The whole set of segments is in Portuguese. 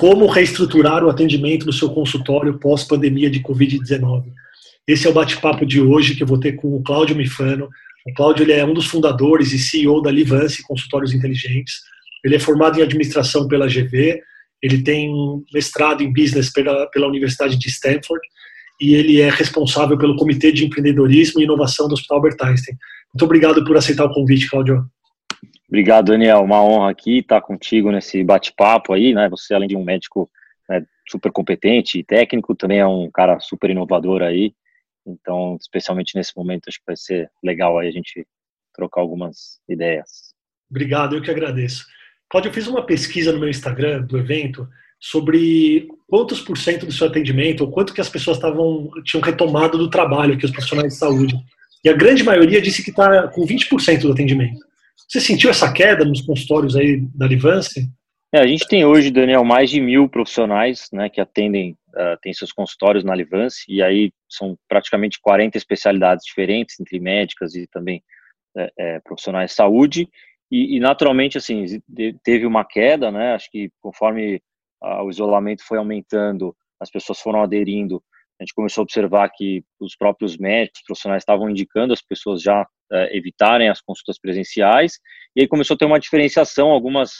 Como reestruturar o atendimento no seu consultório pós-pandemia de Covid-19? Esse é o bate-papo de hoje que eu vou ter com o Cláudio Mifano. O Cláudio ele é um dos fundadores e CEO da Livance Consultórios Inteligentes. Ele é formado em administração pela GV, ele tem mestrado em business pela, pela Universidade de Stanford e ele é responsável pelo Comitê de Empreendedorismo e Inovação do Hospital Albert Einstein. Muito obrigado por aceitar o convite, Cláudio. Obrigado, Daniel. Uma honra aqui estar contigo nesse bate-papo aí, né? Você, além de um médico né, super competente e técnico, também é um cara super inovador aí. Então, especialmente nesse momento, acho que vai ser legal aí a gente trocar algumas ideias. Obrigado, eu que agradeço. Cláudio, eu fiz uma pesquisa no meu Instagram do evento sobre quantos por cento do seu atendimento, ou quanto que as pessoas estavam tinham retomado do trabalho, que os profissionais de saúde. E a grande maioria disse que está com 20% do atendimento. Você sentiu essa queda nos consultórios aí da Livance? É, a gente tem hoje, Daniel, mais de mil profissionais né, que atendem, uh, tem seus consultórios na Livance, e aí são praticamente 40 especialidades diferentes, entre médicas e também é, é, profissionais de saúde, e, e, naturalmente, assim, teve uma queda, né, acho que conforme uh, o isolamento foi aumentando, as pessoas foram aderindo, a gente começou a observar que os próprios médicos, profissionais estavam indicando as pessoas já uh, evitarem as consultas presenciais, e aí começou a ter uma diferenciação, algumas,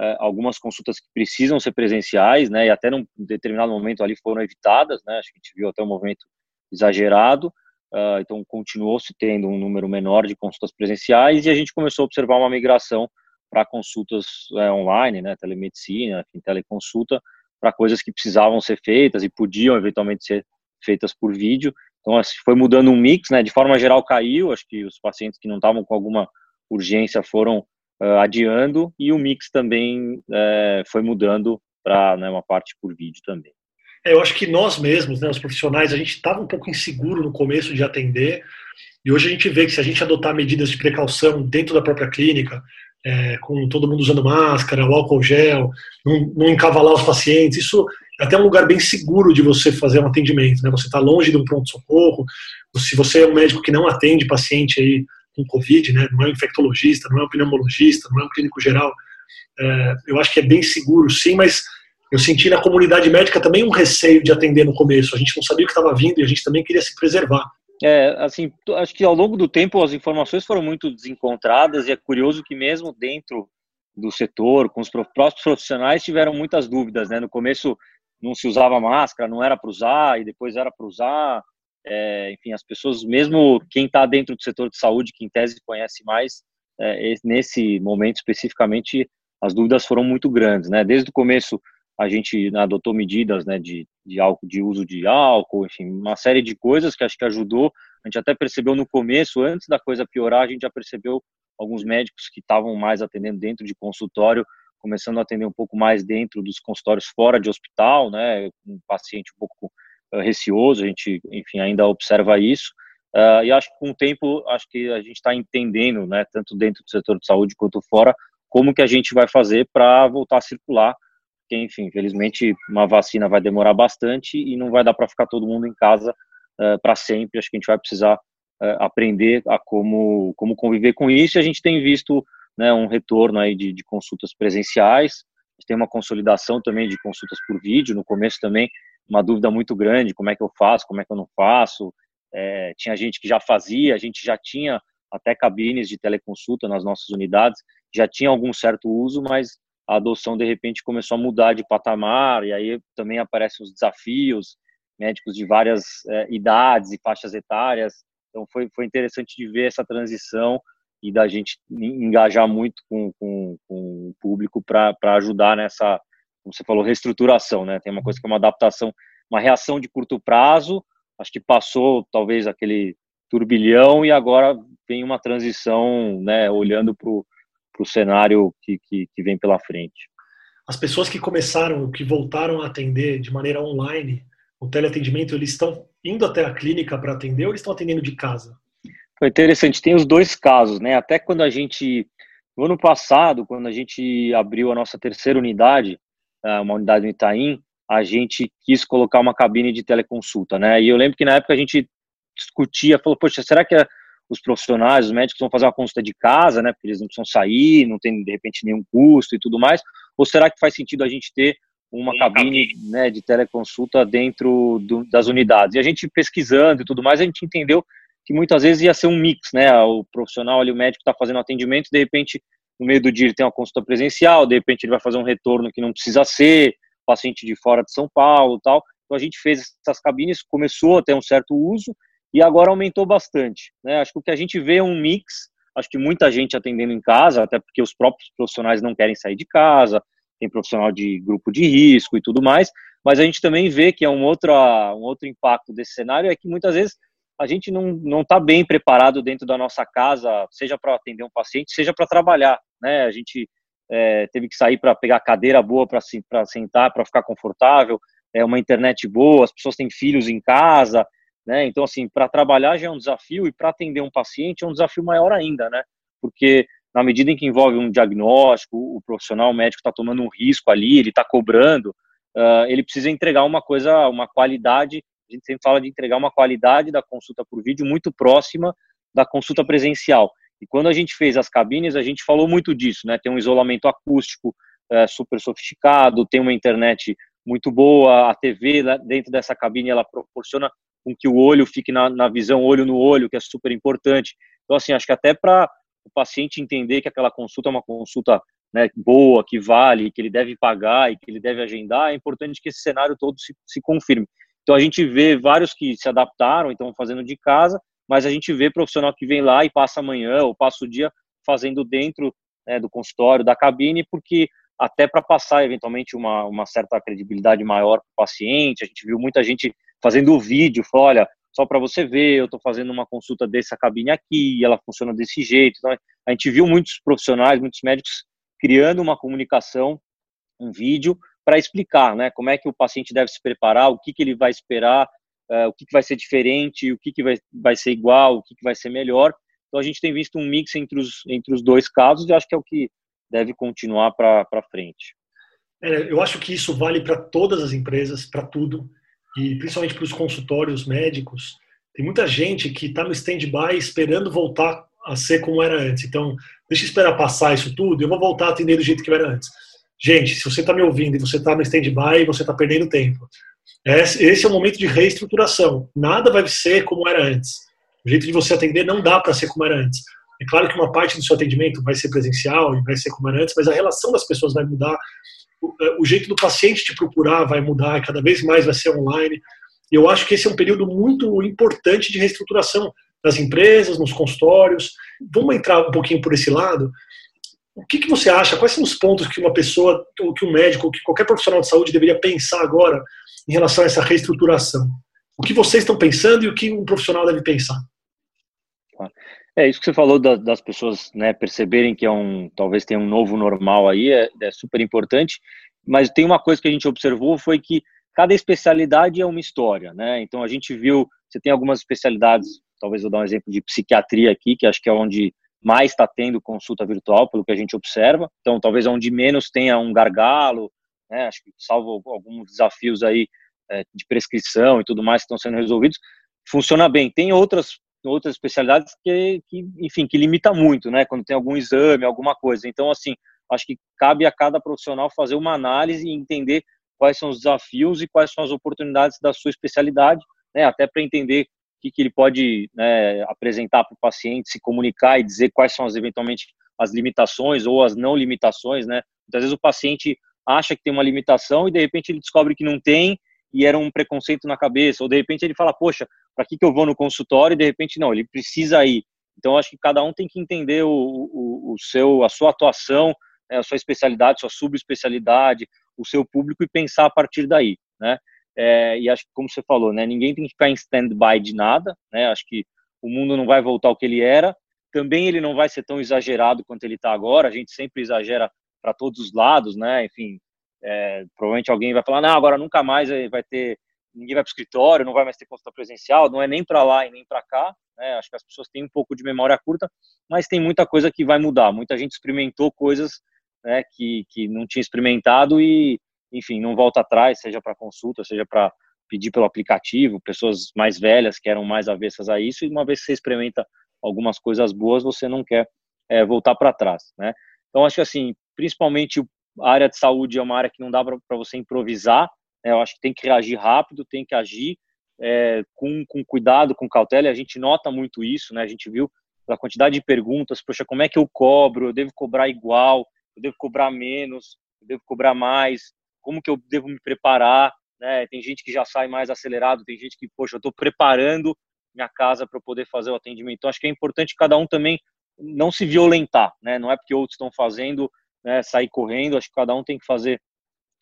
uh, algumas consultas que precisam ser presenciais, né, e até num determinado momento ali foram evitadas, né, acho que a gente viu até um movimento exagerado, uh, então continuou-se tendo um número menor de consultas presenciais, e a gente começou a observar uma migração para consultas online, né, telemedicina, teleconsulta, para coisas que precisavam ser feitas e podiam eventualmente ser feitas por vídeo. Então, assim, foi mudando um mix, né? De forma geral, caiu. Acho que os pacientes que não estavam com alguma urgência foram uh, adiando e o mix também uh, foi mudando para né, uma parte por vídeo também. É, eu acho que nós mesmos, né, os profissionais, a gente estava um pouco inseguro no começo de atender e hoje a gente vê que se a gente adotar medidas de precaução dentro da própria clínica, é, com todo mundo usando máscara, o álcool gel, não, não encavalar os pacientes, isso até um lugar bem seguro de você fazer um atendimento, né? Você está longe de um pronto-socorro, se você é um médico que não atende paciente aí com Covid, né? Não é um infectologista, não é um pneumologista, não é um clínico geral, é, eu acho que é bem seguro, sim, mas eu senti na comunidade médica também um receio de atender no começo. A gente não sabia o que estava vindo e a gente também queria se preservar. É, assim, acho que ao longo do tempo as informações foram muito desencontradas e é curioso que mesmo dentro do setor, com os próprios profissionais, tiveram muitas dúvidas, né? No começo não se usava máscara, não era para usar, e depois era para usar. É, enfim, as pessoas, mesmo quem está dentro do setor de saúde, que em tese conhece mais, é, nesse momento especificamente, as dúvidas foram muito grandes, né? Desde o começo a gente adotou medidas, né, de, de álcool, de uso de álcool, enfim, uma série de coisas que acho que ajudou. A gente até percebeu no começo, antes da coisa piorar, a gente já percebeu alguns médicos que estavam mais atendendo dentro de consultório começando a atender um pouco mais dentro dos consultórios fora de hospital, né, um paciente um pouco uh, receoso, a gente, enfim, ainda observa isso, uh, e acho que com o tempo, acho que a gente está entendendo, né, tanto dentro do setor de saúde quanto fora, como que a gente vai fazer para voltar a circular, porque, enfim, infelizmente, uma vacina vai demorar bastante e não vai dar para ficar todo mundo em casa uh, para sempre, acho que a gente vai precisar aprender a como, como conviver com isso, e a gente tem visto né, um retorno aí de, de consultas presenciais. Tem uma consolidação também de consultas por vídeo. No começo também uma dúvida muito grande, como é que eu faço, como é que eu não faço. É, tinha gente que já fazia, a gente já tinha até cabines de teleconsulta nas nossas unidades, já tinha algum certo uso, mas a adoção de repente começou a mudar de patamar e aí também aparecem os desafios, médicos de várias é, idades e faixas etárias. Então foi, foi interessante de ver essa transição e da gente engajar muito com, com, com o público para ajudar nessa, como você falou, reestruturação, né? Tem uma coisa que é uma adaptação, uma reação de curto prazo, acho que passou talvez aquele turbilhão e agora vem uma transição, né, olhando para o cenário que, que, que vem pela frente. As pessoas que começaram, que voltaram a atender de maneira online, o teleatendimento, eles estão indo até a clínica para atender ou eles estão atendendo de casa? Foi interessante, tem os dois casos, né? Até quando a gente, no ano passado, quando a gente abriu a nossa terceira unidade, ah, uma unidade no Itaim, a gente quis colocar uma cabine de teleconsulta, né? E eu lembro que na época a gente discutia, falou, poxa, será que os profissionais, os médicos vão fazer uma consulta de casa, né? Porque eles não precisam sair, não tem de repente nenhum custo e tudo mais. Ou será que faz sentido a gente ter uma cabine né, de teleconsulta dentro do, das unidades. E a gente pesquisando e tudo mais, a gente entendeu que muitas vezes ia ser um mix, né? O profissional ali, o médico está fazendo atendimento, de repente, no meio do dia ele tem uma consulta presencial, de repente ele vai fazer um retorno que não precisa ser, paciente de fora de São Paulo tal. Então a gente fez essas cabines, começou a ter um certo uso e agora aumentou bastante, né? Acho que o que a gente vê é um mix, acho que muita gente atendendo em casa, até porque os próprios profissionais não querem sair de casa, tem profissional de grupo de risco e tudo mais, mas a gente também vê que é um outro, um outro impacto desse cenário é que muitas vezes a gente não está bem preparado dentro da nossa casa, seja para atender um paciente, seja para trabalhar, né? A gente é, teve que sair para pegar cadeira boa para sentar, para ficar confortável, é uma internet boa, as pessoas têm filhos em casa, né? Então, assim, para trabalhar já é um desafio e para atender um paciente é um desafio maior ainda, né? Porque na medida em que envolve um diagnóstico, o profissional o médico está tomando um risco ali, ele está cobrando, uh, ele precisa entregar uma coisa, uma qualidade. A gente sempre fala de entregar uma qualidade da consulta por vídeo muito próxima da consulta presencial. E quando a gente fez as cabines, a gente falou muito disso, né? Tem um isolamento acústico é, super sofisticado, tem uma internet muito boa, a TV dentro dessa cabine ela proporciona com que o olho fique na, na visão olho no olho, que é super importante. Então, assim, acho que até para o paciente entender que aquela consulta é uma consulta né, boa, que vale, que ele deve pagar e que ele deve agendar, é importante que esse cenário todo se, se confirme. Então a gente vê vários que se adaptaram, então fazendo de casa, mas a gente vê profissional que vem lá e passa amanhã ou passa o dia fazendo dentro né, do consultório, da cabine, porque até para passar eventualmente uma, uma certa credibilidade maior para o paciente, a gente viu muita gente fazendo o vídeo, falou, olha, só para você ver, eu estou fazendo uma consulta dessa cabine aqui, ela funciona desse jeito. Então, a gente viu muitos profissionais, muitos médicos criando uma comunicação, um vídeo, para explicar né, como é que o paciente deve se preparar, o que, que ele vai esperar, uh, o que, que vai ser diferente, o que, que vai, vai ser igual, o que, que vai ser melhor. Então, a gente tem visto um mix entre os, entre os dois casos e acho que é o que deve continuar para frente. É, eu acho que isso vale para todas as empresas, para tudo e principalmente para os consultórios médicos, tem muita gente que está no stand-by esperando voltar a ser como era antes. Então, deixa eu esperar passar isso tudo, eu vou voltar a atender do jeito que era antes. Gente, se você está me ouvindo e você está no stand-by, você está perdendo tempo. Esse é o momento de reestruturação. Nada vai ser como era antes. O jeito de você atender não dá para ser como era antes. É claro que uma parte do seu atendimento vai ser presencial e vai ser como era antes, mas a relação das pessoas vai mudar, é, o jeito do paciente te procurar vai mudar, cada vez mais vai ser online. E eu acho que esse é um período muito importante de reestruturação das empresas, nos consultórios. Vamos entrar um pouquinho por esse lado. O que, que você acha? Quais são os pontos que uma pessoa, ou que um médico, ou que qualquer profissional de saúde deveria pensar agora em relação a essa reestruturação? O que vocês estão pensando e o que um profissional deve pensar? É isso que você falou da, das pessoas né, perceberem que é um talvez tenha um novo normal aí é, é, super importante. Mas tem uma coisa que a gente observou foi que cada especialidade é uma história, né? Então a gente viu você tem algumas especialidades, talvez vou dar um exemplo de psiquiatria aqui, que acho que é onde mais está tendo consulta virtual, pelo que a gente observa. Então talvez onde menos tenha um gargalo, né? Acho que salvo alguns desafios aí é, de prescrição e tudo mais que estão sendo resolvidos, funciona bem. Tem outras outras especialidades que, que, enfim, que limita muito, né? Quando tem algum exame, alguma coisa. Então, assim, acho que cabe a cada profissional fazer uma análise e entender quais são os desafios e quais são as oportunidades da sua especialidade, né? Até para entender que, que ele pode né, apresentar para o paciente, se comunicar e dizer quais são as eventualmente as limitações ou as não limitações, né? Muitas vezes o paciente acha que tem uma limitação e de repente ele descobre que não tem e era um preconceito na cabeça, ou de repente ele fala, poxa, para que, que eu vou no consultório? E de repente não, ele precisa ir. Então acho que cada um tem que entender o, o, o seu, a sua atuação, né, a sua especialidade, sua subespecialidade, o seu público e pensar a partir daí, né? É, e acho que como você falou, né, ninguém tem que ficar em stand-by de nada, né? Acho que o mundo não vai voltar ao que ele era. Também ele não vai ser tão exagerado quanto ele está agora. A gente sempre exagera para todos os lados, né? Enfim, é, provavelmente alguém vai falar, não, agora nunca mais vai ter ninguém vai para o escritório, não vai mais ter consulta presencial, não é nem para lá e nem para cá. Né? Acho que as pessoas têm um pouco de memória curta, mas tem muita coisa que vai mudar. Muita gente experimentou coisas né, que, que não tinha experimentado e, enfim, não volta atrás, seja para consulta, seja para pedir pelo aplicativo, pessoas mais velhas que eram mais avessas a isso, e uma vez que você experimenta algumas coisas boas, você não quer é, voltar para trás, né? Então, acho que, assim, principalmente a área de saúde é uma área que não dá para você improvisar, né? eu acho que tem que reagir rápido, tem que agir é, com, com cuidado, com cautela, e a gente nota muito isso, né? A gente viu a quantidade de perguntas, poxa, como é que eu cobro? Eu devo cobrar igual? Eu devo cobrar menos? Eu devo cobrar mais? Como que eu devo me preparar? Né? Tem gente que já sai mais acelerado, tem gente que, poxa, eu estou preparando minha casa para poder fazer o atendimento. Então, acho que é importante cada um também não se violentar, né? Não é porque outros estão fazendo, né, sair correndo. Acho que cada um tem que fazer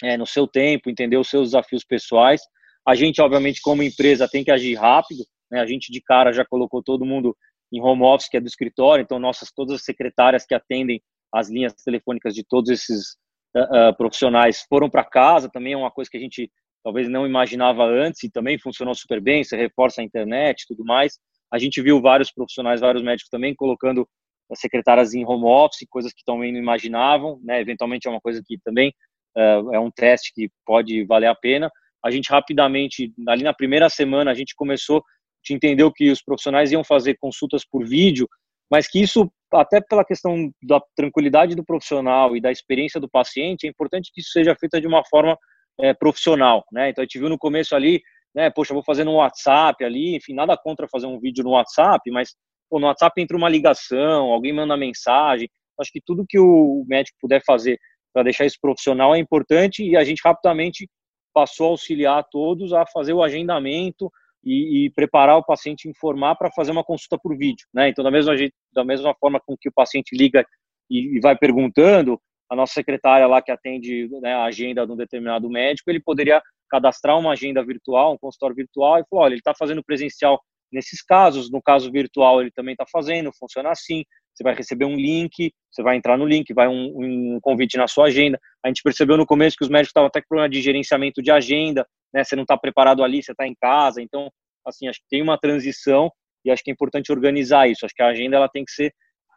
é, no seu tempo, entender os seus desafios pessoais. A gente, obviamente, como empresa, tem que agir rápido. Né? A gente de cara já colocou todo mundo em home office, que é do escritório. Então, nossas todas as secretárias que atendem as linhas telefônicas de todos esses uh, profissionais foram para casa. Também é uma coisa que a gente talvez não imaginava antes e também funcionou super bem, você reforça a internet tudo mais. A gente viu vários profissionais, vários médicos também colocando as secretárias em home office, coisas que também não imaginavam, né? Eventualmente é uma coisa que também uh, é um teste que pode valer a pena. A gente rapidamente, ali na primeira semana, a gente começou, a entendeu que os profissionais iam fazer consultas por vídeo, mas que isso, até pela questão da tranquilidade do profissional e da experiência do paciente, é importante que isso seja feito de uma forma é, profissional, né? Então a gente viu no começo ali, né? Poxa, vou fazer no WhatsApp ali, enfim, nada contra fazer um vídeo no WhatsApp, mas pô, no WhatsApp entra uma ligação, alguém manda mensagem. Acho que tudo que o médico puder fazer para deixar isso profissional é importante e a gente rapidamente passou a auxiliar todos a fazer o agendamento e, e preparar o paciente informar para fazer uma consulta por vídeo, né? Então da mesma da mesma forma com que o paciente liga e, e vai perguntando, a nossa secretária lá que atende né, a agenda de um determinado médico, ele poderia cadastrar uma agenda virtual, um consultório virtual e falar, olha, ele está fazendo presencial nesses casos, no caso virtual ele também está fazendo, funciona assim, você vai receber um link, você vai entrar no link, vai um, um convite na sua agenda. A gente percebeu no começo que os médicos estavam até com problema de gerenciamento de agenda, né? Você não está preparado ali, você está em casa, então, assim, acho que tem uma transição e acho que é importante organizar isso. Acho que a agenda ela tem que ser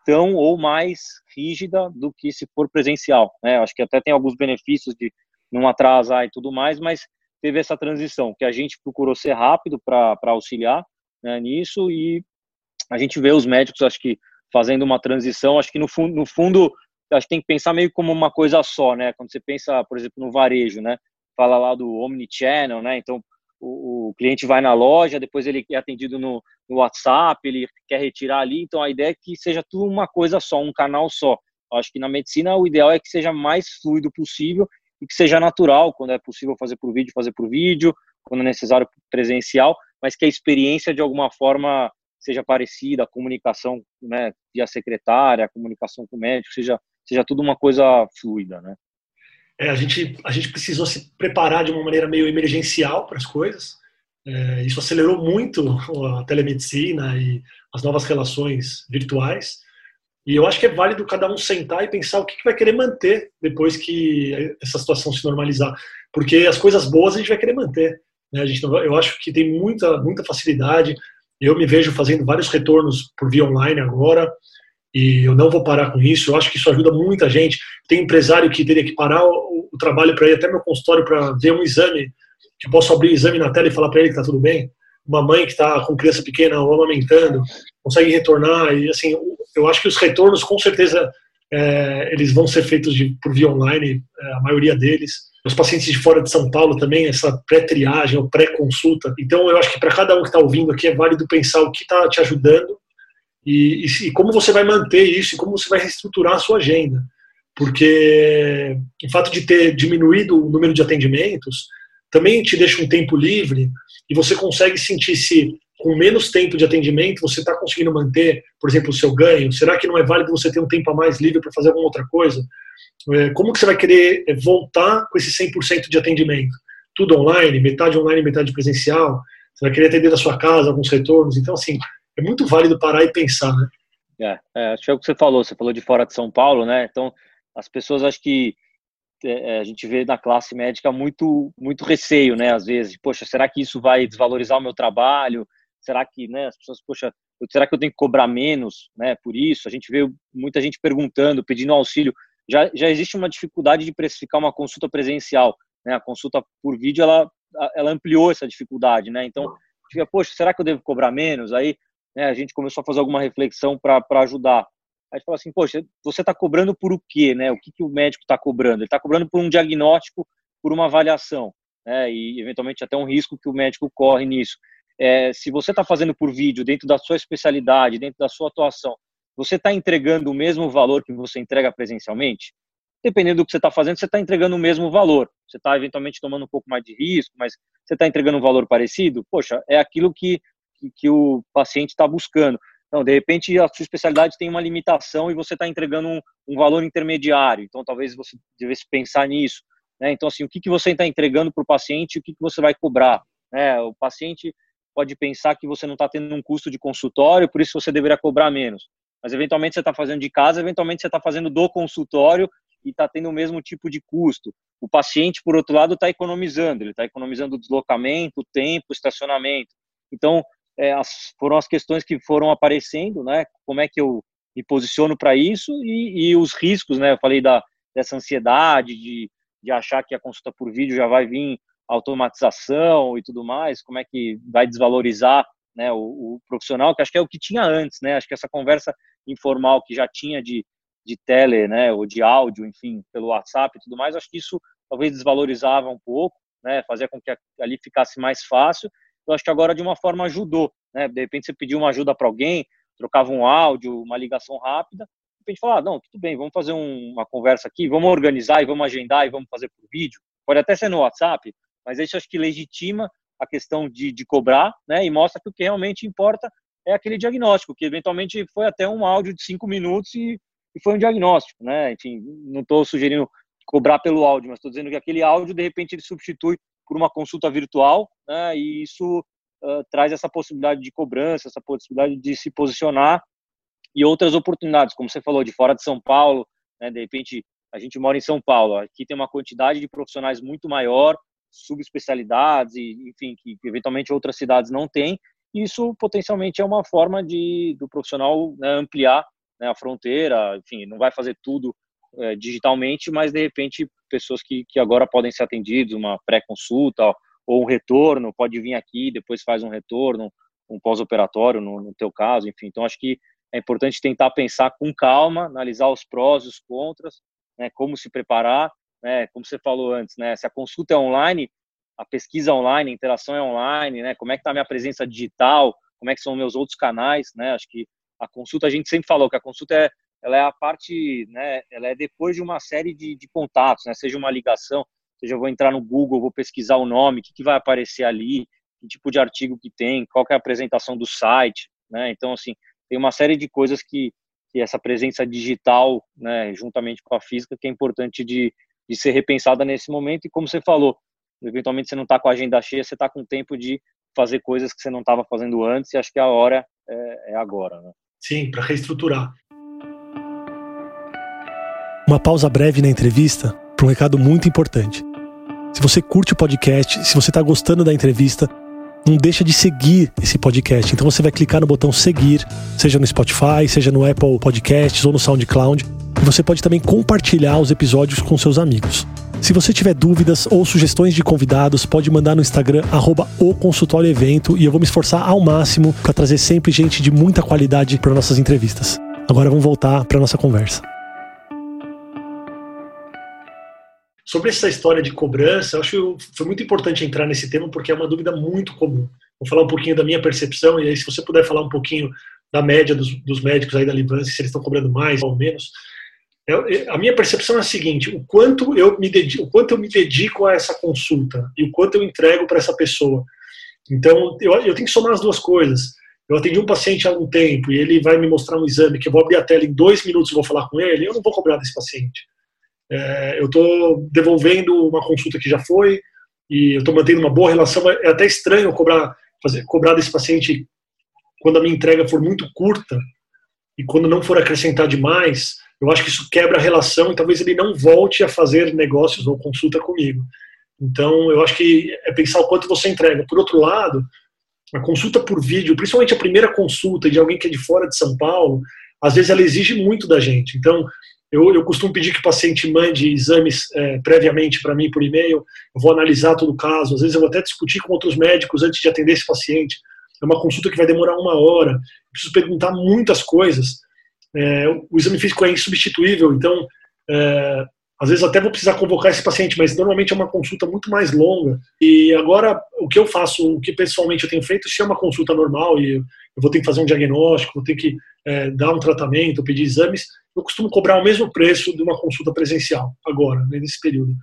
tão ou mais rígida do que se for presencial. Né? Acho que até tem alguns benefícios de não atrasar e tudo mais, mas teve essa transição que a gente procurou ser rápido para auxiliar né, nisso e a gente vê os médicos, acho que fazendo uma transição, acho que no fundo, no fundo acho que tem que pensar meio como uma coisa só, né? Quando você pensa, por exemplo, no varejo, né? Fala lá do omnichannel, né? Então o, o, cliente vai na loja, depois ele é atendido no, no, WhatsApp, ele quer retirar ali. Então a ideia é que seja tudo uma coisa só, um canal só. Eu acho que na medicina o ideal é que seja mais fluido possível e que seja natural, quando é possível fazer por vídeo, fazer por vídeo, quando é necessário presencial, mas que a experiência de alguma forma seja parecida, a comunicação né, via secretária, a comunicação com o médico, seja, seja tudo uma coisa fluida, né? É, a, gente, a gente precisou se preparar de uma maneira meio emergencial para as coisas. É, isso acelerou muito a telemedicina e as novas relações virtuais. E eu acho que é válido cada um sentar e pensar o que, que vai querer manter depois que essa situação se normalizar. Porque as coisas boas a gente vai querer manter. Né? A gente, eu acho que tem muita, muita facilidade. Eu me vejo fazendo vários retornos por via online agora e eu não vou parar com isso. Eu acho que isso ajuda muita gente. Tem empresário que teria que parar o, o trabalho para ir até meu consultório para ver um exame, que eu posso abrir o exame na tela e falar para ele que está tudo bem. Uma mãe que está com criança pequena ou amamentando consegue retornar e assim, eu acho que os retornos com certeza é, eles vão ser feitos de, por via online, é, a maioria deles. Os pacientes de fora de São Paulo também, essa pré-triagem ou pré-consulta. Então, eu acho que para cada um que está ouvindo aqui é válido pensar o que está te ajudando e, e, e, como você vai manter isso e como você vai reestruturar a sua agenda. Porque o fato de ter diminuído o número de atendimentos também te deixa um tempo livre e você consegue sentir se com menos tempo de atendimento você está conseguindo manter, por exemplo, o seu ganho. Será que não é válido você ter um tempo a mais livre para fazer alguma outra coisa? É, como que você vai querer é, voltar com esse 100% de atendimento? Tudo online, metade online, metade presencial? Você vai querer atender da sua casa, alguns retornos? Então, assim, é muito válido parar e pensar, né? É, é, acho que é o que você falou, você falou de fora de São Paulo, né? Então, as pessoas acho que é, a gente vê na classe médica muito muito receio, né? Às vezes, poxa, será que isso vai desvalorizar o meu trabalho? Será que, né? As pessoas, poxa, será que eu tenho que cobrar menos, né? Por isso, a gente vê muita gente perguntando, pedindo auxílio. Já já existe uma dificuldade de precificar uma consulta presencial, né? A consulta por vídeo ela ela ampliou essa dificuldade, né? Então, fica, poxa, será que eu devo cobrar menos? Aí, né? A gente começou a fazer alguma reflexão para ajudar. Aí fala assim, poxa, você está cobrando por o quê, né? O que, que o médico está cobrando? Ele está cobrando por um diagnóstico, por uma avaliação, né? E eventualmente até um risco que o médico corre nisso. É, se você está fazendo por vídeo, dentro da sua especialidade, dentro da sua atuação, você está entregando o mesmo valor que você entrega presencialmente? Dependendo do que você está fazendo, você está entregando o mesmo valor. Você está eventualmente tomando um pouco mais de risco, mas você está entregando um valor parecido? Poxa, é aquilo que, que, o paciente está buscando. Não, de repente a sua especialidade tem uma limitação e você está entregando um, um, valor intermediário. Então, talvez você devesse pensar nisso. Né? Então, assim, o que, que você está entregando para o paciente e o que, que você vai cobrar? Né? O paciente pode pensar que você não está tendo um custo de consultório, por isso você deveria cobrar menos. Mas, eventualmente, você está fazendo de casa, eventualmente, você está fazendo do consultório e está tendo o mesmo tipo de custo. O paciente, por outro lado, está economizando. Ele está economizando deslocamento, tempo, estacionamento. Então, é, as, foram as questões que foram aparecendo, né? Como é que eu me posiciono para isso e, e, os riscos, né? Eu falei da, dessa ansiedade de, de achar que a consulta por vídeo já vai vir automatização e tudo mais, como é que vai desvalorizar né, o, o, profissional, que acho que é o que tinha antes, né? Acho que essa conversa informal que já tinha de, de tele, né, ou de áudio, enfim, pelo WhatsApp e tudo mais, acho que isso talvez desvalorizava um pouco, né? Fazia com que ali ficasse mais fácil eu acho que agora de uma forma ajudou, né? De repente você pediu uma ajuda para alguém, trocava um áudio, uma ligação rápida, de repente falar, ah, não, tudo bem, vamos fazer um, uma conversa aqui, vamos organizar e vamos agendar e vamos fazer por vídeo. Pode até ser no WhatsApp, mas isso acho que legitima a questão de, de cobrar, né? E mostra que o que realmente importa é aquele diagnóstico, que eventualmente foi até um áudio de cinco minutos e, e foi um diagnóstico, né? Enfim, não estou sugerindo cobrar pelo áudio, mas estou dizendo que aquele áudio, de repente, ele substitui por uma consulta virtual, né, e isso uh, traz essa possibilidade de cobrança, essa possibilidade de se posicionar e outras oportunidades, como você falou, de fora de São Paulo, né, de repente a gente mora em São Paulo, aqui tem uma quantidade de profissionais muito maior, subespecialidades e enfim que, eventualmente outras cidades não têm. Isso potencialmente é uma forma de do profissional né, ampliar né, a fronteira, enfim, não vai fazer tudo é, digitalmente, mas de repente pessoas que, que agora podem ser atendidas, uma pré-consulta ou um retorno, pode vir aqui, depois faz um retorno, um pós-operatório no, no teu caso, enfim. Então acho que é importante tentar pensar com calma, analisar os prós e os contras, né, como se preparar, né, como você falou antes, né, se a consulta é online, a pesquisa é online, a interação é online, né, como é que está a minha presença digital, como é que são meus outros canais, né, acho que a consulta, a gente sempre falou que a consulta é ela é a parte, né, ela é depois de uma série de, de contatos, né, seja uma ligação, seja eu vou entrar no Google, vou pesquisar o nome, o que, que vai aparecer ali, que tipo de artigo que tem, qual que é a apresentação do site, né, então, assim, tem uma série de coisas que, que essa presença digital, né, juntamente com a física, que é importante de, de ser repensada nesse momento, e como você falou, eventualmente você não está com a agenda cheia, você está com tempo de fazer coisas que você não estava fazendo antes, e acho que a hora é, é agora, né? Sim, para reestruturar. Uma pausa breve na entrevista para um recado muito importante. Se você curte o podcast, se você está gostando da entrevista, não deixa de seguir esse podcast. Então você vai clicar no botão seguir, seja no Spotify, seja no Apple Podcasts ou no SoundCloud. E você pode também compartilhar os episódios com seus amigos. Se você tiver dúvidas ou sugestões de convidados, pode mandar no Instagram arroba o consultório evento e eu vou me esforçar ao máximo para trazer sempre gente de muita qualidade para nossas entrevistas. Agora vamos voltar para nossa conversa. Sobre essa história de cobrança, acho que foi muito importante entrar nesse tema porque é uma dúvida muito comum. Vou falar um pouquinho da minha percepção e aí se você puder falar um pouquinho da média dos, dos médicos aí da Livância, se eles estão cobrando mais ou menos. Eu, a minha percepção é a seguinte: o quanto eu me dedico, o quanto eu me dedico a essa consulta e o quanto eu entrego para essa pessoa. Então, eu, eu tenho que somar as duas coisas. Eu atendi um paciente há algum tempo e ele vai me mostrar um exame que eu vou abrir a tela em dois minutos e vou falar com ele. Eu não vou cobrar desse paciente. É, eu estou devolvendo uma consulta que já foi e eu estou mantendo uma boa relação. É até estranho cobrar, fazer, cobrar desse paciente quando a minha entrega for muito curta e quando não for acrescentar demais, eu acho que isso quebra a relação e talvez ele não volte a fazer negócios ou consulta comigo. Então, eu acho que é pensar o quanto você entrega. Por outro lado, a consulta por vídeo, principalmente a primeira consulta de alguém que é de fora de São Paulo, às vezes ela exige muito da gente. Então, eu, eu costumo pedir que o paciente mande exames é, previamente para mim por e-mail, eu vou analisar todo o caso, às vezes eu vou até discutir com outros médicos antes de atender esse paciente. É uma consulta que vai demorar uma hora, preciso perguntar muitas coisas. É, o exame físico é insubstituível, então é, às vezes até vou precisar convocar esse paciente, mas normalmente é uma consulta muito mais longa. E agora, o que eu faço, o que pessoalmente eu tenho feito, se é uma consulta normal e eu vou ter que fazer um diagnóstico, vou ter que é, dar um tratamento, pedir exames, eu costumo cobrar o mesmo preço de uma consulta presencial, agora, né, nesse período.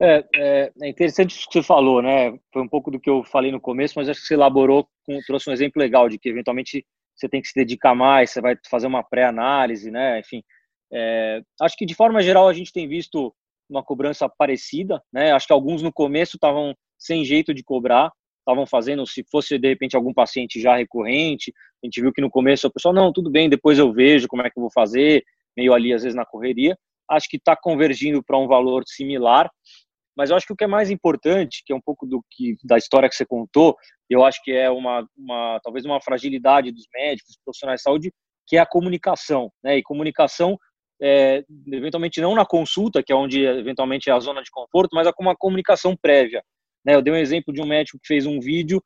É, é, é, interessante o que você falou, né? Foi um pouco do que eu falei no começo, mas acho que você elaborou, com, trouxe um exemplo legal de que eventualmente você tem que se dedicar mais, você vai fazer uma pré-análise, né? Enfim, é, acho que de forma geral a gente tem visto uma cobrança parecida, né? Acho que alguns no começo estavam sem jeito de cobrar, estavam fazendo, se fosse de repente algum paciente já recorrente, a gente viu que no começo o pessoal, não, tudo bem, depois eu vejo como é que eu vou fazer, meio ali às vezes na correria. Acho que está convergindo para um valor similar, mas eu acho que o que é mais importante, que é um pouco do que da história que você contou, eu acho que é uma, uma talvez uma fragilidade dos médicos, profissionais de saúde, que é a comunicação, né? E comunicação é, eventualmente não na consulta, que é onde eventualmente é a zona de conforto, mas é com uma comunicação prévia. Né? Eu dei um exemplo de um médico que fez um vídeo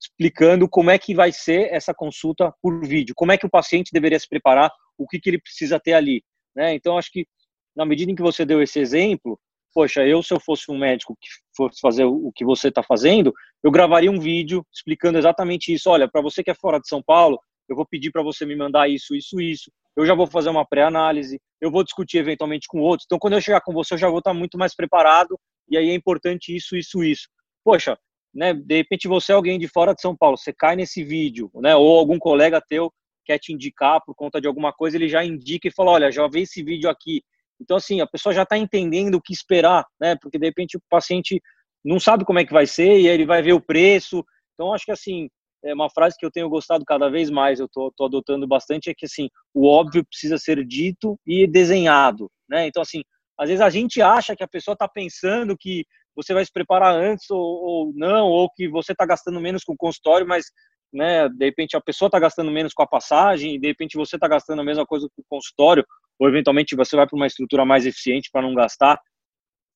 explicando como é que vai ser essa consulta por vídeo, como é que o paciente deveria se preparar, o que, que ele precisa ter ali. Né? Então, acho que na medida em que você deu esse exemplo, poxa, eu se eu fosse um médico que fosse fazer o que você está fazendo, eu gravaria um vídeo explicando exatamente isso. Olha, para você que é fora de São Paulo, eu vou pedir para você me mandar isso, isso, isso eu já vou fazer uma pré-análise, eu vou discutir eventualmente com outros. Então, quando eu chegar com você, eu já vou estar muito mais preparado, e aí é importante isso, isso, isso. Poxa, né, de repente você é alguém de fora de São Paulo, você cai nesse vídeo, né, ou algum colega teu quer te indicar por conta de alguma coisa, ele já indica e fala, olha, já vi esse vídeo aqui. Então, assim, a pessoa já está entendendo o que esperar, né, porque de repente o paciente não sabe como é que vai ser, e aí ele vai ver o preço. Então, acho que, assim, é uma frase que eu tenho gostado cada vez mais, eu tô adotando bastante, é que assim, o óbvio precisa ser dito e desenhado, né? Então, assim, às vezes a gente acha que a pessoa está pensando que você vai se preparar antes ou, ou não, ou que você está gastando menos com o consultório, mas, né, de repente a pessoa está gastando menos com a passagem, de repente você está gastando a mesma coisa com o consultório, ou eventualmente você vai para uma estrutura mais eficiente para não gastar.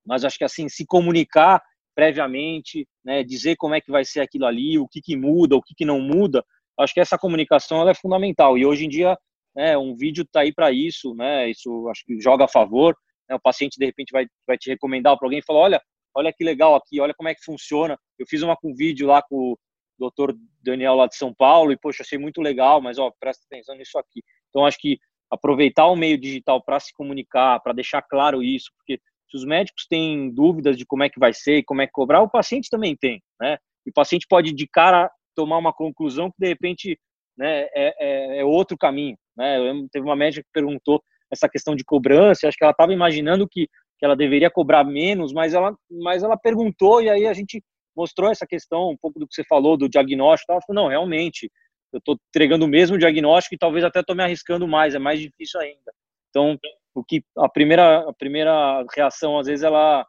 Mas acho que assim, se comunicar previamente, né, dizer como é que vai ser aquilo ali, o que, que muda, o que, que não muda. Acho que essa comunicação é fundamental. E hoje em dia, né, um vídeo está aí para isso, né, isso acho que joga a favor. Né, o paciente, de repente, vai, vai te recomendar para alguém e falar: olha, olha que legal aqui, olha como é que funciona. Eu fiz uma com vídeo lá com o doutor Daniel lá de São Paulo e, poxa, achei muito legal, mas, ó, presta atenção nisso aqui. Então, acho que aproveitar o meio digital para se comunicar, para deixar claro isso, porque se os médicos têm dúvidas de como é que vai ser e como é que cobrar, o paciente também tem, né? E o paciente pode de cara tomar uma conclusão que de repente né, é, é, é outro caminho, né? Eu, teve uma médica que perguntou essa questão de cobrança, acho que ela estava imaginando que, que ela deveria cobrar menos, mas ela, mas ela perguntou e aí a gente mostrou essa questão, um pouco do que você falou, do diagnóstico, ela falou, não, realmente, eu estou entregando o mesmo diagnóstico e talvez até estou me arriscando mais, é mais difícil ainda. Então, o que a primeira a primeira reação às vezes ela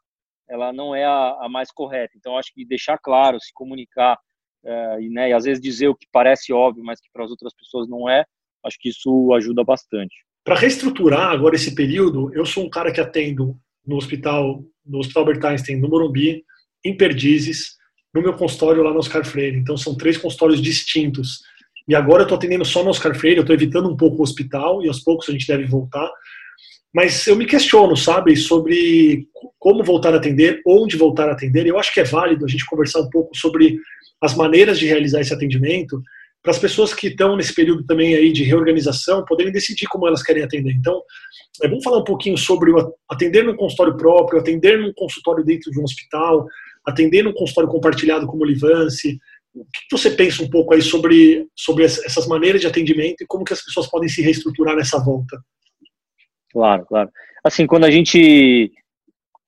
ela não é a, a mais correta. Então acho que deixar claro, se comunicar é, e, né, e às vezes dizer o que parece óbvio, mas que para as outras pessoas não é, acho que isso ajuda bastante. Para reestruturar agora esse período, eu sou um cara que atendo no hospital no Hospital Albert Einstein, no Morumbi, em Perdizes, no meu consultório lá no Oscar Freire. Então são três consultórios distintos. E agora eu estou atendendo só no Oscar Freire, eu estou evitando um pouco o hospital e aos poucos a gente deve voltar. Mas eu me questiono, sabe, sobre como voltar a atender, onde voltar a atender. Eu acho que é válido a gente conversar um pouco sobre as maneiras de realizar esse atendimento para as pessoas que estão nesse período também aí de reorganização poderem decidir como elas querem atender. Então, é bom falar um pouquinho sobre atender num consultório próprio, atender num consultório dentro de um hospital, atender num consultório compartilhado como o Livance. O que você pensa um pouco aí sobre, sobre essas maneiras de atendimento e como que as pessoas podem se reestruturar nessa volta? Claro, claro. Assim, quando a gente.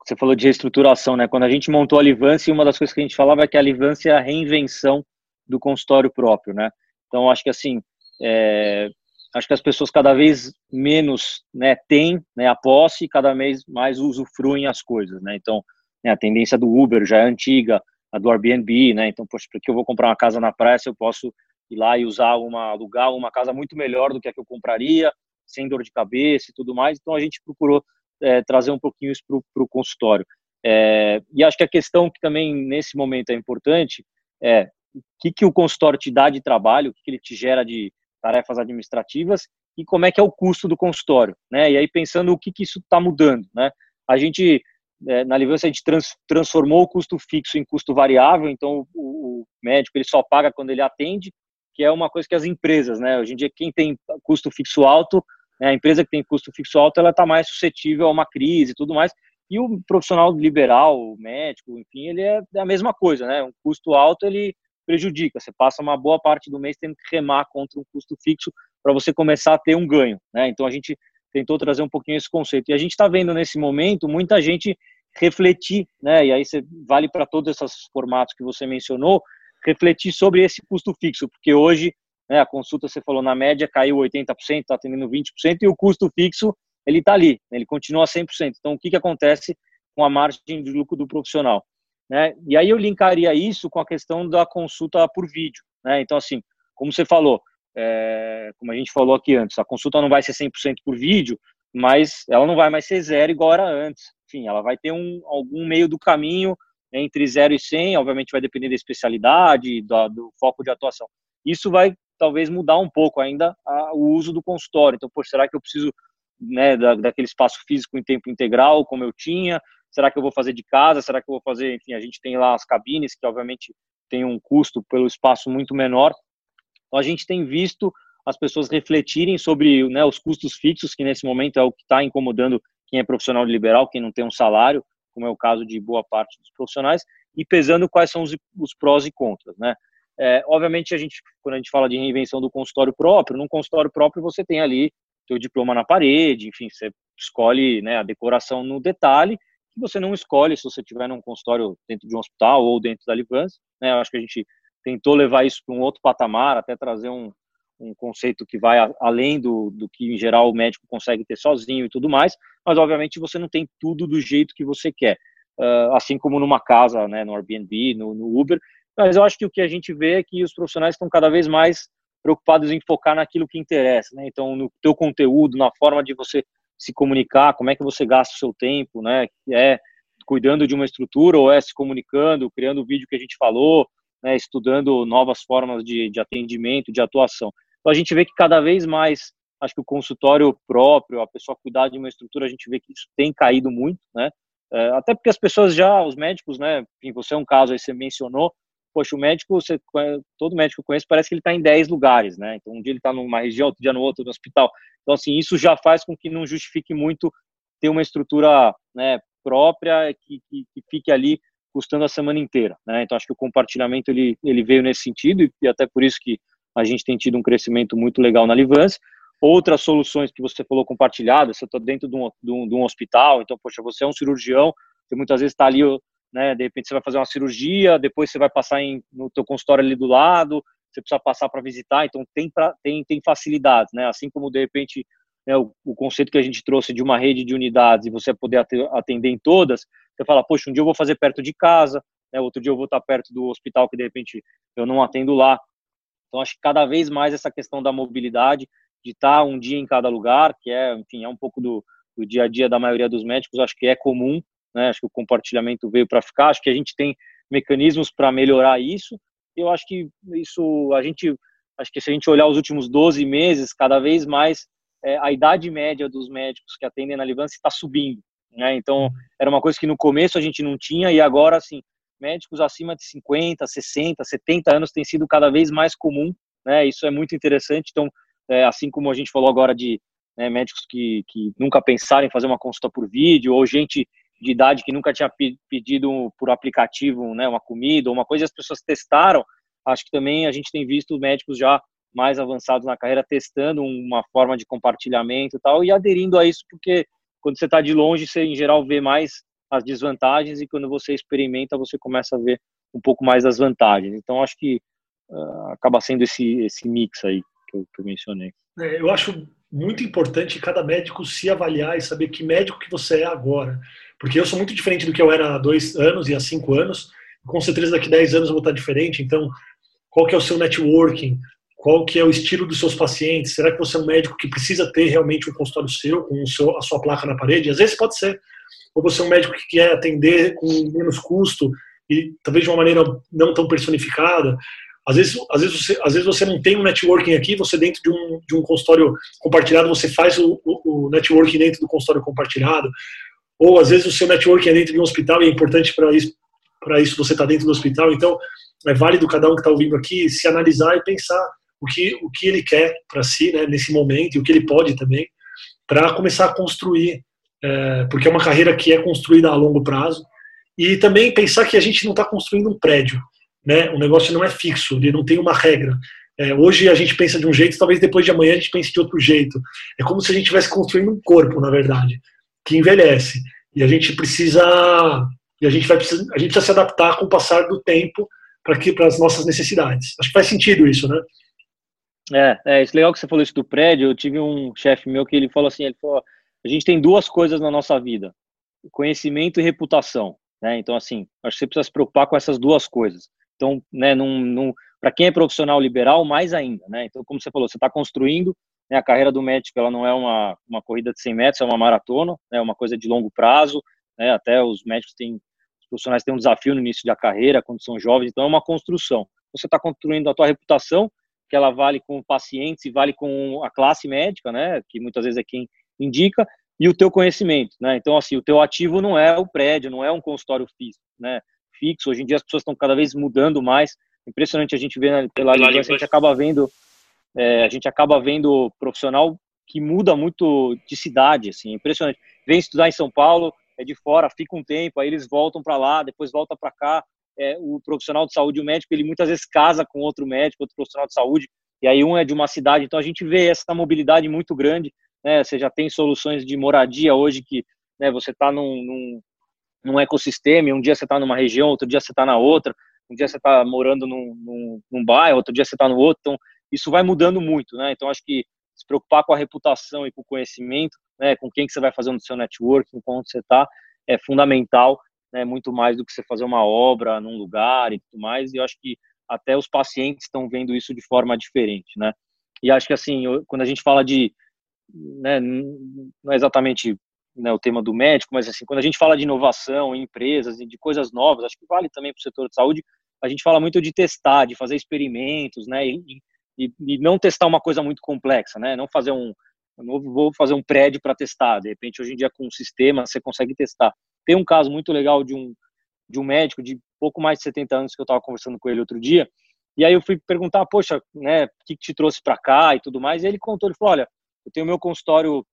Você falou de reestruturação, né? Quando a gente montou a Livance, uma das coisas que a gente falava é que a Livance é a reinvenção do consultório próprio, né? Então, acho que assim, é, acho que as pessoas cada vez menos né, têm né, a posse e cada vez mais usufruem as coisas, né? Então, né, a tendência do Uber já é antiga, a do Airbnb, né? Então, poxa, porque eu vou comprar uma casa na praia, se eu posso ir lá e usar uma alugar uma casa muito melhor do que a que eu compraria, sem dor de cabeça e tudo mais. Então, a gente procurou é, trazer um pouquinho isso para o consultório. É, e acho que a questão que também nesse momento é importante é o que, que o consultório te dá de trabalho, o que, que ele te gera de tarefas administrativas e como é que é o custo do consultório, né? E aí pensando o que, que isso está mudando, né? A gente é, na Livância a gente trans, transformou o custo fixo em custo variável, então o, o, médico ele só paga quando ele atende, que é uma coisa que as empresas, né? Hoje em dia quem tem custo fixo alto, né, a empresa que tem custo fixo alto, ela está mais suscetível a uma crise e tudo mais. E o profissional liberal, o médico, enfim, ele é a mesma coisa, né? Um custo alto ele prejudica. Você passa uma boa parte do mês tendo que remar contra um custo fixo para você começar a ter um ganho. Né? Então a gente tentou trazer um pouquinho esse conceito. E a gente está vendo nesse momento muita gente refletir, né? E aí você vale para todos esses formatos que você mencionou, refletir sobre esse custo fixo, porque hoje né, a consulta você falou na média caiu 80%, está atendendo 20% e o custo fixo ele está ali, né? ele continua 100%. Então o que que acontece com a margem de lucro do profissional? Né? E aí eu linkaria isso com a questão da consulta por vídeo. Né? Então, assim, como você falou, é, como a gente falou aqui antes, a consulta não vai ser 100% por vídeo, mas ela não vai mais ser zero igual era antes. Enfim, ela vai ter um, algum meio do caminho entre 0 e 100, obviamente vai depender da especialidade, do, do foco de atuação. Isso vai talvez mudar um pouco ainda a, o uso do consultório. Então, por será que eu preciso né, da, daquele espaço físico em tempo integral, como eu tinha? Será que eu vou fazer de casa? Será que eu vou fazer, enfim, a gente tem lá as cabines que obviamente tem um custo pelo espaço muito menor. Então a gente tem visto as pessoas refletirem sobre né, os custos fixos, que nesse momento é o que está incomodando quem é profissional liberal, quem não tem um salário, como é o caso de boa parte dos profissionais, e pesando quais são os, os prós e contras, né? É, obviamente, a gente, quando a gente fala de reinvenção do consultório próprio, num consultório próprio você tem ali seu diploma na parede, enfim, você escolhe né, a decoração no detalhe, que você não escolhe se você estiver num consultório dentro de um hospital ou dentro da Livans. Né? Eu acho que a gente tentou levar isso para um outro patamar, até trazer um, um conceito que vai além do, do que, em geral, o médico consegue ter sozinho e tudo mais, mas, obviamente, você não tem tudo do jeito que você quer, uh, assim como numa casa, né, no Airbnb, no, no Uber, mas eu acho que o que a gente vê é que os profissionais estão cada vez mais preocupados em focar naquilo que interessa, né? Então, no teu conteúdo, na forma de você se comunicar, como é que você gasta o seu tempo, né? É cuidando de uma estrutura ou é se comunicando, criando o vídeo que a gente falou, né? estudando novas formas de, de atendimento, de atuação. Então a gente vê que cada vez mais, acho que o consultório próprio, a pessoa cuidar de uma estrutura, a gente vê que isso tem caído muito, né? É, até porque as pessoas já, os médicos, né? Enfim, você é um caso aí, você mencionou, poxa, o médico, você, todo médico que eu conheço, parece que ele está em 10 lugares, né? Então, um dia ele está numa região, outro dia no outro, no hospital. Então, assim, isso já faz com que não justifique muito ter uma estrutura né, própria que, que, que fique ali custando a semana inteira, né? Então, acho que o compartilhamento, ele, ele veio nesse sentido e, até por isso que a gente tem tido um crescimento muito legal na Livance. Outras soluções que você falou compartilhadas, você está dentro de um, de, um, de um hospital, então, poxa, você é um cirurgião, você muitas vezes está ali né? De repente você vai fazer uma cirurgia, depois você vai passar em, no teu consultório ali do lado, você precisa passar para visitar, então tem, pra, tem, tem facilidades, né? Assim como de repente né, o, o, conceito que a gente trouxe de uma rede de unidades e você poder atender em todas, você fala, poxa, um dia eu vou fazer perto de casa, né, outro dia eu vou estar perto do hospital que de repente eu não atendo lá. Então acho que cada vez mais essa questão da mobilidade, de estar um dia em cada lugar, que é, enfim, é um pouco do, do dia a dia da maioria dos médicos, acho que é comum, né? Acho que o compartilhamento veio para ficar. Acho que a gente tem mecanismos para melhorar isso. Eu acho que isso a gente acho que se a gente olhar os últimos 12 meses, cada vez mais é, a idade média dos médicos que atendem na Livance está subindo. Né? Então, era uma coisa que no começo a gente não tinha e agora, assim, médicos acima de 50, 60, 70 anos tem sido cada vez mais comum. Né? Isso é muito interessante. Então, é, assim como a gente falou agora de né, médicos que, que nunca pensaram em fazer uma consulta por vídeo ou gente de idade que nunca tinha pedido por aplicativo né, uma comida ou uma coisa, e as pessoas testaram. Acho que também a gente tem visto médicos já mais avançados na carreira testando uma forma de compartilhamento e tal, e aderindo a isso, porque quando você está de longe, você em geral vê mais as desvantagens, e quando você experimenta, você começa a ver um pouco mais das vantagens. Então, acho que uh, acaba sendo esse, esse mix aí que eu, que eu mencionei. É, eu acho muito importante cada médico se avaliar e saber que médico que você é agora. Porque eu sou muito diferente do que eu era há dois anos e há cinco anos. Com certeza daqui a dez anos eu vou estar diferente. Então, qual que é o seu networking? Qual que é o estilo dos seus pacientes? Será que você é um médico que precisa ter realmente um consultório seu, com seu, a sua placa na parede? Às vezes pode ser. Ou você é um médico que quer atender com menos custo e talvez de uma maneira não tão personificada. Às vezes, às vezes, você, às vezes você não tem um networking aqui, você dentro de um, de um consultório compartilhado, você faz o, o, o networking dentro do consultório compartilhado. Ou às vezes o seu networking é dentro de um hospital e é importante para isso, para isso você estar tá dentro do hospital. Então, é válido cada um que está ouvindo aqui se analisar e pensar o que, o que ele quer para si, né, nesse momento, e o que ele pode também, para começar a construir, é, porque é uma carreira que é construída a longo prazo, e também pensar que a gente não está construindo um prédio, né, o negócio não é fixo, ele não tem uma regra. É, hoje a gente pensa de um jeito, talvez depois de amanhã a gente pense de outro jeito. É como se a gente estivesse construindo um corpo, na verdade, que envelhece. E a gente precisa, e a gente vai precisar, a gente precisa se adaptar com o passar do tempo para que para as nossas necessidades. Acho que faz sentido isso, né? É, é, isso é legal que você falou isso do prédio. Eu tive um chefe meu que ele falou assim, ele falou, a gente tem duas coisas na nossa vida, conhecimento e reputação, né? Então assim, acho que você precisa se preocupar com essas duas coisas. Então, né, para quem é profissional liberal, mais ainda, né? Então, como você falou, você está construindo né, a carreira do médico, ela não é uma, uma corrida de 100 metros, é uma maratona, é né, uma coisa de longo prazo, né? Até os médicos têm, os profissionais têm um desafio no início da carreira, quando são jovens, então é uma construção. Você está construindo a tua reputação que ela vale com pacientes e vale com a classe médica, né, que muitas vezes é quem indica, e o teu conhecimento, né? Então, assim, o teu ativo não é o prédio, não é um consultório físico, né? Fixo. Hoje em dia as pessoas estão cada vez mudando mais. Impressionante a gente vê né, pela língua, a gente acaba vendo, é, a gente acaba vendo profissional que muda muito de cidade, assim, impressionante. Vem estudar em São Paulo, é de fora, fica um tempo, aí eles voltam para lá, depois volta para cá, é, o profissional de saúde, o médico, ele muitas vezes casa com outro médico, outro profissional de saúde, e aí um é de uma cidade, então a gente vê essa mobilidade muito grande, né? Você já tem soluções de moradia hoje que né, você está num, num, num, ecossistema, um dia você está numa região, outro dia você está na outra, um dia você está morando num, num, num, bairro, outro dia você está no outro, então isso vai mudando muito, né? Então acho que se preocupar com a reputação e com o conhecimento, né, com quem que você vai fazer no seu networking, com onde você está, é fundamental né, muito mais do que você fazer uma obra num lugar e tudo mais. E eu acho que até os pacientes estão vendo isso de forma diferente, né? E acho que assim, quando a gente fala de, né, não é exatamente né, o tema do médico, mas assim, quando a gente fala de inovação em empresas de coisas novas, acho que vale também para o setor de saúde. A gente fala muito de testar, de fazer experimentos, né? E, e, e não testar uma coisa muito complexa, né? Não fazer um, não vou fazer um prédio para testar. De repente, hoje em dia, com um sistema, você consegue testar. Tem um caso muito legal de um, de um médico de pouco mais de 70 anos que eu estava conversando com ele outro dia. E aí eu fui perguntar, poxa, né, o que, que te trouxe para cá e tudo mais. E ele contou, ele falou, olha, eu tenho meu consultório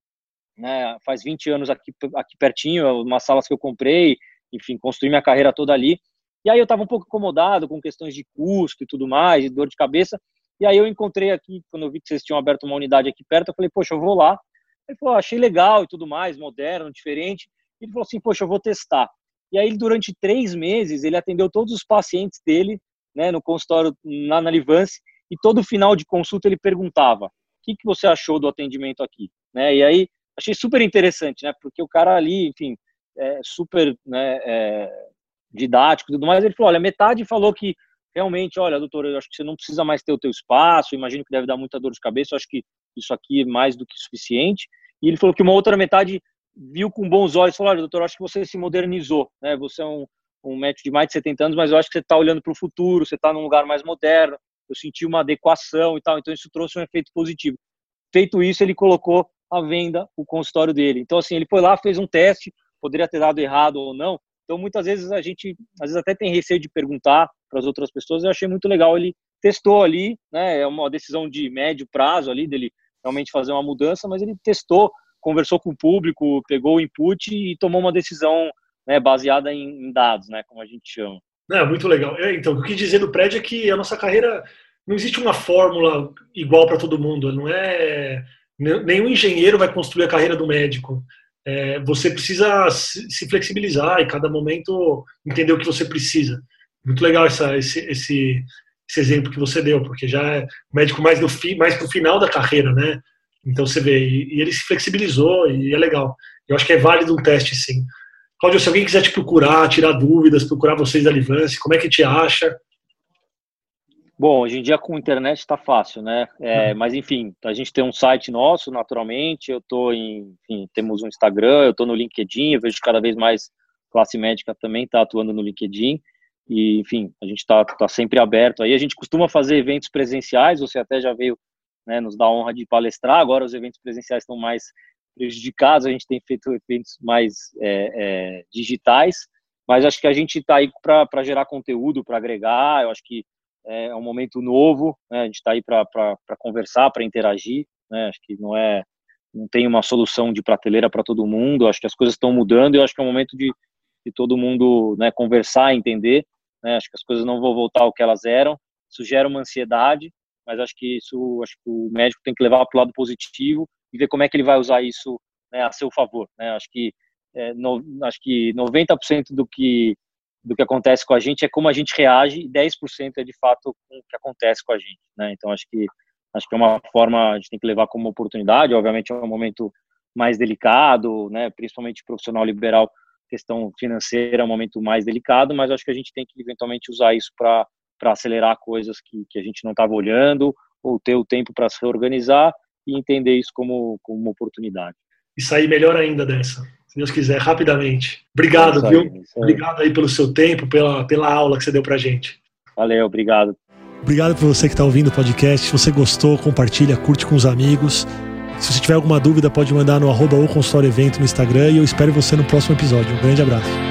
né, faz 20 anos aqui, aqui pertinho, umas salas que eu comprei, enfim, construí minha carreira toda ali. E aí eu estava um pouco incomodado com questões de custo e tudo mais, de dor de cabeça. E aí eu encontrei aqui, quando eu vi que vocês tinham aberto uma unidade aqui perto, eu falei, poxa, eu vou lá. Ele falou, achei legal e tudo mais, moderno, diferente. Ele falou assim, poxa, eu vou testar. E aí, durante três meses, ele atendeu todos os pacientes dele, né, no consultório, na, na Livance, e todo final de consulta ele perguntava, o que, que você achou do atendimento aqui? Né, e aí, achei super interessante, né, porque o cara ali, enfim, é super né, é, didático e tudo mais, ele falou, olha, metade falou que realmente, olha, doutor, eu acho que você não precisa mais ter o teu espaço, imagino que deve dar muita dor de cabeça, eu acho que isso aqui é mais do que suficiente. E ele falou que uma outra metade viu com bons olhos, falou, olha, doutor, acho que você se modernizou, né? Você é um, um médico de mais de 70 anos, mas eu acho que você está olhando para o futuro, você está num lugar mais moderno, eu senti uma adequação e tal, então isso trouxe um efeito positivo. Feito isso, ele colocou à venda o consultório dele. Então, assim, ele foi lá, fez um teste, poderia ter dado errado ou não. Então, muitas vezes a gente, às vezes até tem receio de perguntar para as outras pessoas. Eu achei muito legal. Ele testou ali, né? É uma decisão de médio prazo ali dele realmente fazer uma mudança, mas ele testou conversou com o público, pegou o input e tomou uma decisão né, baseada em, dados, né, como a gente chama. É, muito legal. É, então, o que dizer do prédio é que a nossa carreira não existe uma fórmula igual para todo mundo. Não é nenhum engenheiro vai construir a carreira do médico. É, você precisa se flexibilizar e cada momento entender o que você precisa. Muito legal essa, esse, esse, esse exemplo que você deu, porque já é médico mais no fi, mais para o final da carreira, né? Então você vê, e, e ele se flexibilizou e é legal. Eu acho que é válido um teste, sim. Cláudio, se alguém quiser te procurar, tirar dúvidas, procurar vocês da Livance, como é que te acha? Bom, hoje em dia com a internet está fácil, né? É, uhum. Mas enfim, a gente tem um site nosso, naturalmente. Eu tô em, enfim, temos um Instagram, eu estou no LinkedIn. Eu vejo cada vez mais classe médica também está atuando no LinkedIn. E enfim, a gente está tá sempre aberto. Aí a gente costuma fazer eventos presenciais. Você até já veio, né, nos dar a honra de palestrar. Agora os eventos presenciais estão mais prejudicados. A gente tem feito eventos mais é, é, digitais. Mas acho que a gente está aí para gerar conteúdo, para agregar. Eu acho que é um momento novo, né? a gente está aí para conversar, para interagir, né? acho que não é, não tem uma solução de prateleira para todo mundo, acho que as coisas estão mudando e acho que é o momento de, de todo mundo né, conversar, entender, né? acho que as coisas não vão voltar ao que elas eram, isso gera uma ansiedade, mas acho que isso, acho que o médico tem que levar para o lado positivo e ver como é que ele vai usar isso né, a seu favor, né? acho que é, no, acho que 90% do que do que acontece com a gente é como a gente reage, e 10% é de fato o que acontece com a gente, né? Então acho que acho que é uma forma a gente tem que levar como oportunidade, obviamente é um momento mais delicado, né, principalmente profissional liberal, questão financeira é um momento mais delicado, mas acho que a gente tem que eventualmente usar isso para para acelerar coisas que, que a gente não estava olhando, ou ter o tempo para se reorganizar e entender isso como, como uma oportunidade. E sair melhor ainda dessa se Deus quiser, rapidamente. Obrigado, aí, viu? Obrigado aí pelo seu tempo, pela, pela aula que você deu pra gente. Valeu, obrigado. Obrigado por você que está ouvindo o podcast. Se você gostou, compartilha, curte com os amigos. Se você tiver alguma dúvida, pode mandar no arroba ou consultório evento no Instagram e eu espero você no próximo episódio. Um grande abraço.